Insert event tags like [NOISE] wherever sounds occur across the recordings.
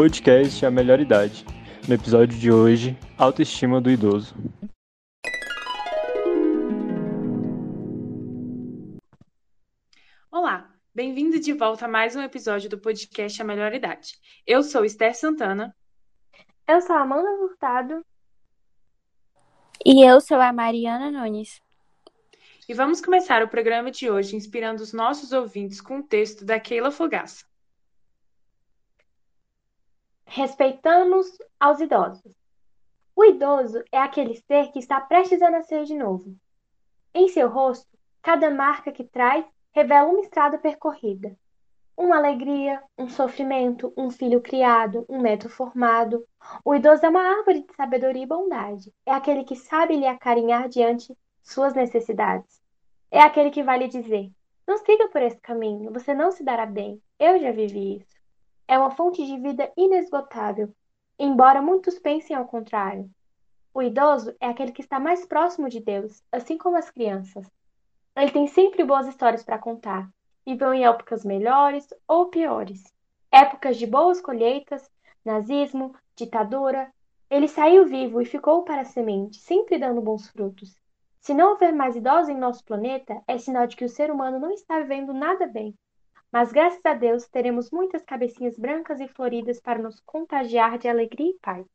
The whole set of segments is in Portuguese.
podcast A Melhor Idade. No episódio de hoje, autoestima do idoso. Olá, bem-vindo de volta a mais um episódio do podcast A Melhor Idade. Eu sou Esther Santana. Eu sou a Amanda Furtado. E eu sou a Mariana Nunes. E vamos começar o programa de hoje inspirando os nossos ouvintes com o texto da Keila Fogaça. Respeitamos aos idosos. O idoso é aquele ser que está prestes a nascer de novo. Em seu rosto, cada marca que traz revela uma estrada percorrida. Uma alegria, um sofrimento, um filho criado, um neto formado. O idoso é uma árvore de sabedoria e bondade. É aquele que sabe lhe acarinhar diante suas necessidades. É aquele que vai lhe dizer: Não siga por esse caminho, você não se dará bem. Eu já vivi isso. É uma fonte de vida inesgotável, embora muitos pensem ao contrário. O idoso é aquele que está mais próximo de Deus, assim como as crianças. Ele tem sempre boas histórias para contar. Viveu em épocas melhores ou piores. Épocas de boas colheitas, nazismo, ditadura. Ele saiu vivo e ficou para a semente, sempre dando bons frutos. Se não houver mais idosos em nosso planeta, é sinal de que o ser humano não está vivendo nada bem. Mas graças a Deus teremos muitas cabecinhas brancas e floridas para nos contagiar de alegria e paz.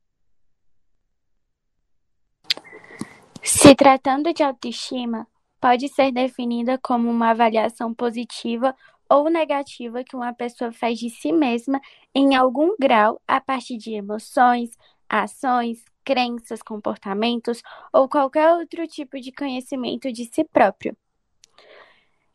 Se tratando de autoestima, pode ser definida como uma avaliação positiva ou negativa que uma pessoa faz de si mesma em algum grau a partir de emoções, ações, crenças, comportamentos ou qualquer outro tipo de conhecimento de si próprio.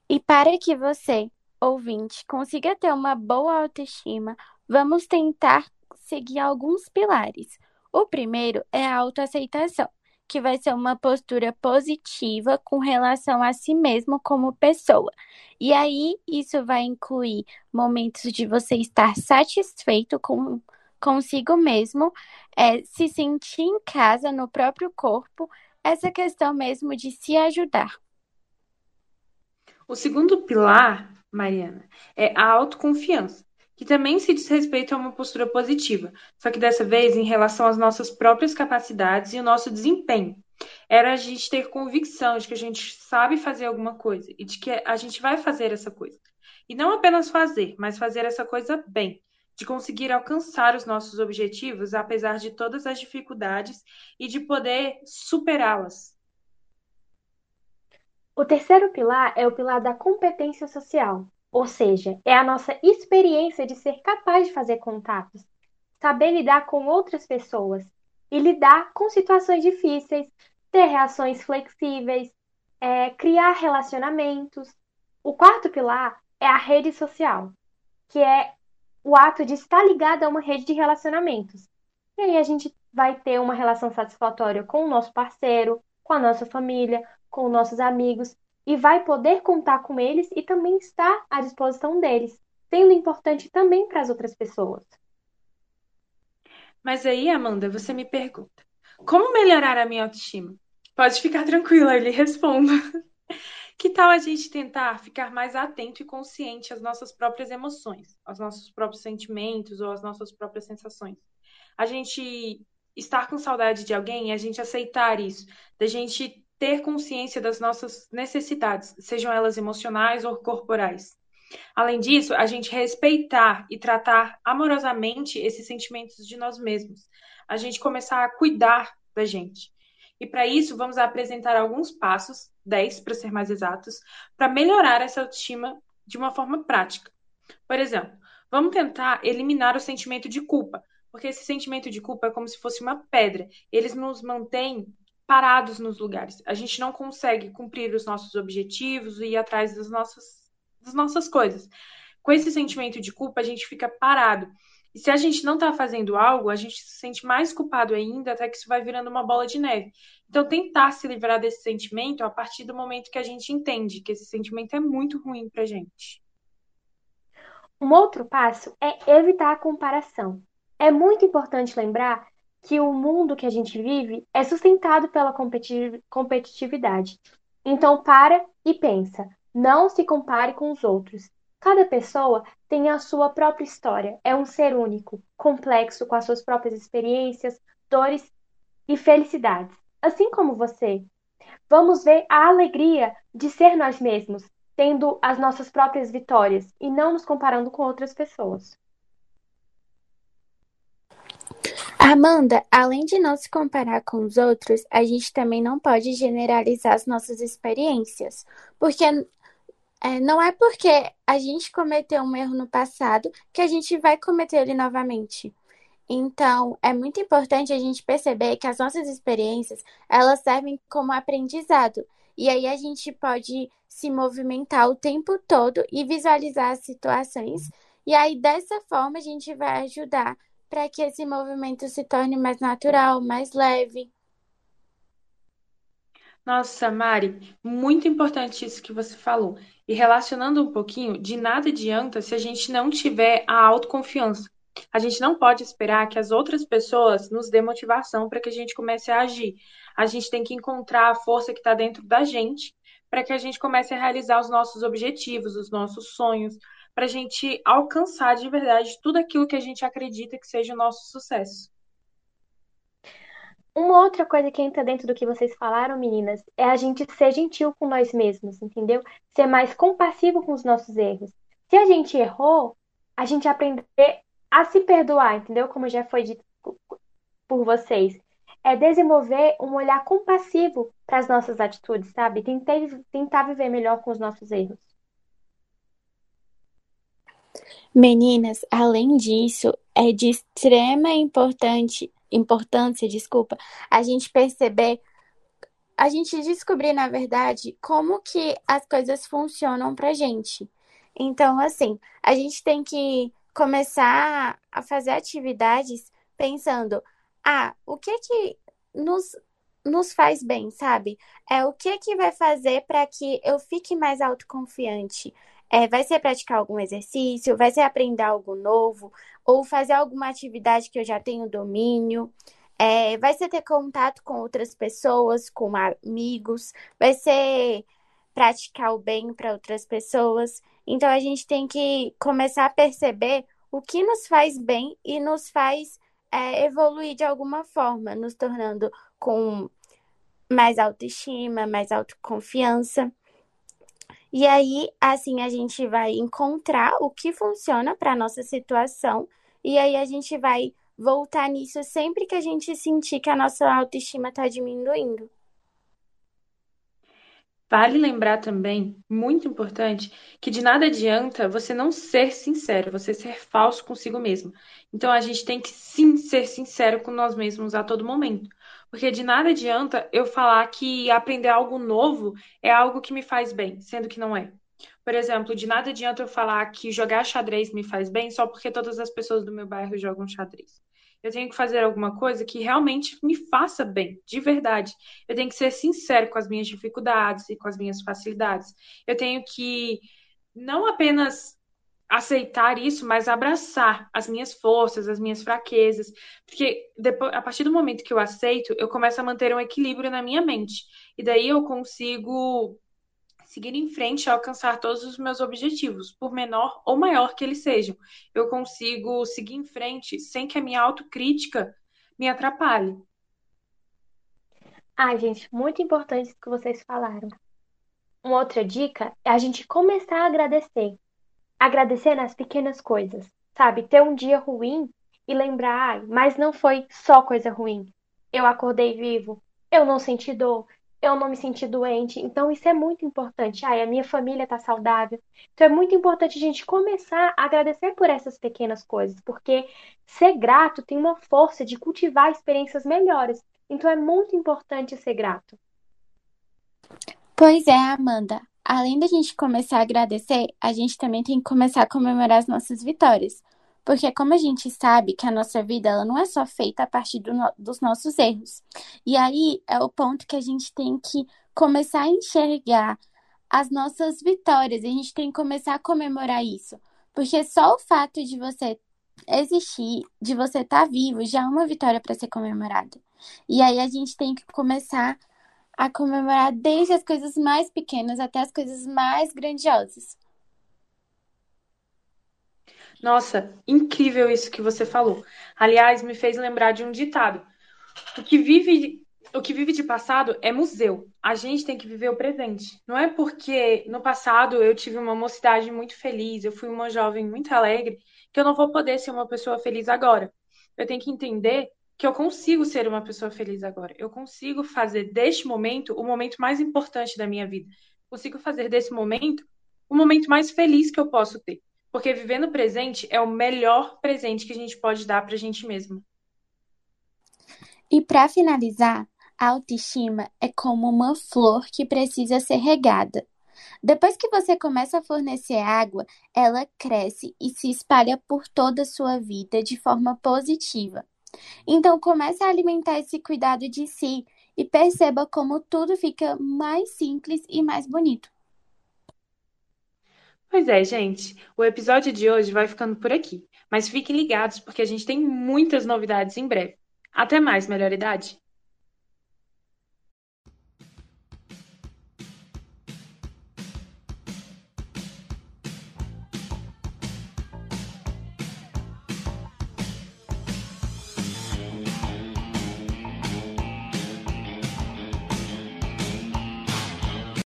E para que você, ouvinte, consiga ter uma boa autoestima, vamos tentar seguir alguns pilares. O primeiro é a autoaceitação que vai ser uma postura positiva com relação a si mesmo como pessoa. E aí, isso vai incluir momentos de você estar satisfeito com consigo mesmo, é, se sentir em casa, no próprio corpo, essa questão mesmo de se ajudar. O segundo pilar, Mariana, é a autoconfiança que também se diz respeito a uma postura positiva, só que dessa vez em relação às nossas próprias capacidades e o nosso desempenho. Era a gente ter convicção de que a gente sabe fazer alguma coisa e de que a gente vai fazer essa coisa. E não apenas fazer, mas fazer essa coisa bem, de conseguir alcançar os nossos objetivos apesar de todas as dificuldades e de poder superá-las. O terceiro pilar é o pilar da competência social, ou seja, é a nossa experiência de ser capaz de fazer contatos, saber lidar com outras pessoas e lidar com situações difíceis, ter reações flexíveis, é, criar relacionamentos. O quarto pilar é a rede social, que é o ato de estar ligado a uma rede de relacionamentos. E aí a gente vai ter uma relação satisfatória com o nosso parceiro, com a nossa família, com nossos amigos e vai poder contar com eles e também estar à disposição deles, sendo importante também para as outras pessoas. Mas aí, Amanda, você me pergunta: como melhorar a minha autoestima? Pode ficar tranquila, eu lhe respondo. [LAUGHS] Que tal a gente tentar ficar mais atento e consciente às nossas próprias emoções, aos nossos próprios sentimentos ou às nossas próprias sensações? A gente estar com saudade de alguém e a gente aceitar isso, da gente ter consciência das nossas necessidades, sejam elas emocionais ou corporais. Além disso, a gente respeitar e tratar amorosamente esses sentimentos de nós mesmos. A gente começar a cuidar da gente. E para isso, vamos apresentar alguns passos, 10 para ser mais exatos, para melhorar essa autoestima de uma forma prática. Por exemplo, vamos tentar eliminar o sentimento de culpa, porque esse sentimento de culpa é como se fosse uma pedra. Eles nos mantêm parados nos lugares. A gente não consegue cumprir os nossos objetivos e ir atrás das nossas, das nossas coisas. Com esse sentimento de culpa, a gente fica parado. E se a gente não está fazendo algo, a gente se sente mais culpado ainda, até que isso vai virando uma bola de neve. Então, tentar se livrar desse sentimento a partir do momento que a gente entende que esse sentimento é muito ruim para gente. Um outro passo é evitar a comparação. É muito importante lembrar que o mundo que a gente vive é sustentado pela competitividade. Então, para e pensa. Não se compare com os outros. Cada pessoa tem a sua própria história, é um ser único, complexo, com as suas próprias experiências, dores e felicidades. Assim como você, vamos ver a alegria de ser nós mesmos, tendo as nossas próprias vitórias e não nos comparando com outras pessoas. Amanda, além de não se comparar com os outros, a gente também não pode generalizar as nossas experiências, porque é, não é porque a gente cometeu um erro no passado que a gente vai cometer ele novamente. Então, é muito importante a gente perceber que as nossas experiências, elas servem como aprendizado. E aí a gente pode se movimentar o tempo todo e visualizar as situações. E aí, dessa forma, a gente vai ajudar para que esse movimento se torne mais natural, mais leve. Nossa, Mari, muito importante isso que você falou. E relacionando um pouquinho, de nada adianta se a gente não tiver a autoconfiança. A gente não pode esperar que as outras pessoas nos dê motivação para que a gente comece a agir. A gente tem que encontrar a força que está dentro da gente para que a gente comece a realizar os nossos objetivos, os nossos sonhos, para a gente alcançar de verdade tudo aquilo que a gente acredita que seja o nosso sucesso. Uma outra coisa que entra dentro do que vocês falaram, meninas, é a gente ser gentil com nós mesmos, entendeu? Ser mais compassivo com os nossos erros. Se a gente errou, a gente aprender a se perdoar, entendeu? Como já foi dito por vocês. É desenvolver um olhar compassivo para as nossas atitudes, sabe? Tentar, tentar viver melhor com os nossos erros. Meninas, além disso, é de extrema importante importância, desculpa, a gente perceber, a gente descobrir, na verdade, como que as coisas funcionam pra gente. Então, assim, a gente tem que começar a fazer atividades pensando, ah, o que que nos, nos faz bem, sabe? É o que que vai fazer para que eu fique mais autoconfiante? É, vai ser praticar algum exercício, vai ser aprender algo novo, ou fazer alguma atividade que eu já tenho domínio. É, vai ser ter contato com outras pessoas, com amigos, vai ser praticar o bem para outras pessoas. Então a gente tem que começar a perceber o que nos faz bem e nos faz é, evoluir de alguma forma, nos tornando com mais autoestima, mais autoconfiança. E aí, assim, a gente vai encontrar o que funciona para nossa situação e aí a gente vai voltar nisso sempre que a gente sentir que a nossa autoestima está diminuindo. Vale lembrar também, muito importante, que de nada adianta você não ser sincero, você ser falso consigo mesmo. Então a gente tem que sim ser sincero com nós mesmos a todo momento. Porque de nada adianta eu falar que aprender algo novo é algo que me faz bem, sendo que não é. Por exemplo, de nada adianta eu falar que jogar xadrez me faz bem só porque todas as pessoas do meu bairro jogam xadrez. Eu tenho que fazer alguma coisa que realmente me faça bem, de verdade. Eu tenho que ser sincero com as minhas dificuldades e com as minhas facilidades. Eu tenho que não apenas aceitar isso, mas abraçar as minhas forças, as minhas fraquezas, porque depois, a partir do momento que eu aceito, eu começo a manter um equilíbrio na minha mente, e daí eu consigo seguir em frente e alcançar todos os meus objetivos, por menor ou maior que eles sejam. Eu consigo seguir em frente sem que a minha autocrítica me atrapalhe. Ai, gente, muito importante que vocês falaram. Uma outra dica é a gente começar a agradecer agradecer nas pequenas coisas, sabe? Ter um dia ruim e lembrar, ai, mas não foi só coisa ruim. Eu acordei vivo, eu não senti dor, eu não me senti doente. Então isso é muito importante. Ai, a minha família tá saudável. Então é muito importante a gente começar a agradecer por essas pequenas coisas, porque ser grato tem uma força de cultivar experiências melhores. Então é muito importante ser grato. Pois é, Amanda além da gente começar a agradecer, a gente também tem que começar a comemorar as nossas vitórias. Porque como a gente sabe que a nossa vida ela não é só feita a partir do no, dos nossos erros. E aí é o ponto que a gente tem que começar a enxergar as nossas vitórias. A gente tem que começar a comemorar isso. Porque só o fato de você existir, de você estar tá vivo, já é uma vitória para ser comemorada. E aí a gente tem que começar a comemorar desde as coisas mais pequenas até as coisas mais grandiosas. Nossa, incrível isso que você falou. Aliás, me fez lembrar de um ditado. O que vive, o que vive de passado é museu. A gente tem que viver o presente. Não é porque no passado eu tive uma mocidade muito feliz, eu fui uma jovem muito alegre, que eu não vou poder ser uma pessoa feliz agora. Eu tenho que entender que eu consigo ser uma pessoa feliz agora. Eu consigo fazer deste momento o momento mais importante da minha vida. Consigo fazer desse momento o momento mais feliz que eu posso ter. Porque viver no presente é o melhor presente que a gente pode dar para a gente mesmo. E para finalizar, a autoestima é como uma flor que precisa ser regada. Depois que você começa a fornecer água, ela cresce e se espalha por toda a sua vida de forma positiva. Então comece a alimentar esse cuidado de si e perceba como tudo fica mais simples e mais bonito. Pois é, gente. O episódio de hoje vai ficando por aqui. Mas fiquem ligados porque a gente tem muitas novidades em breve. Até mais, melhor idade!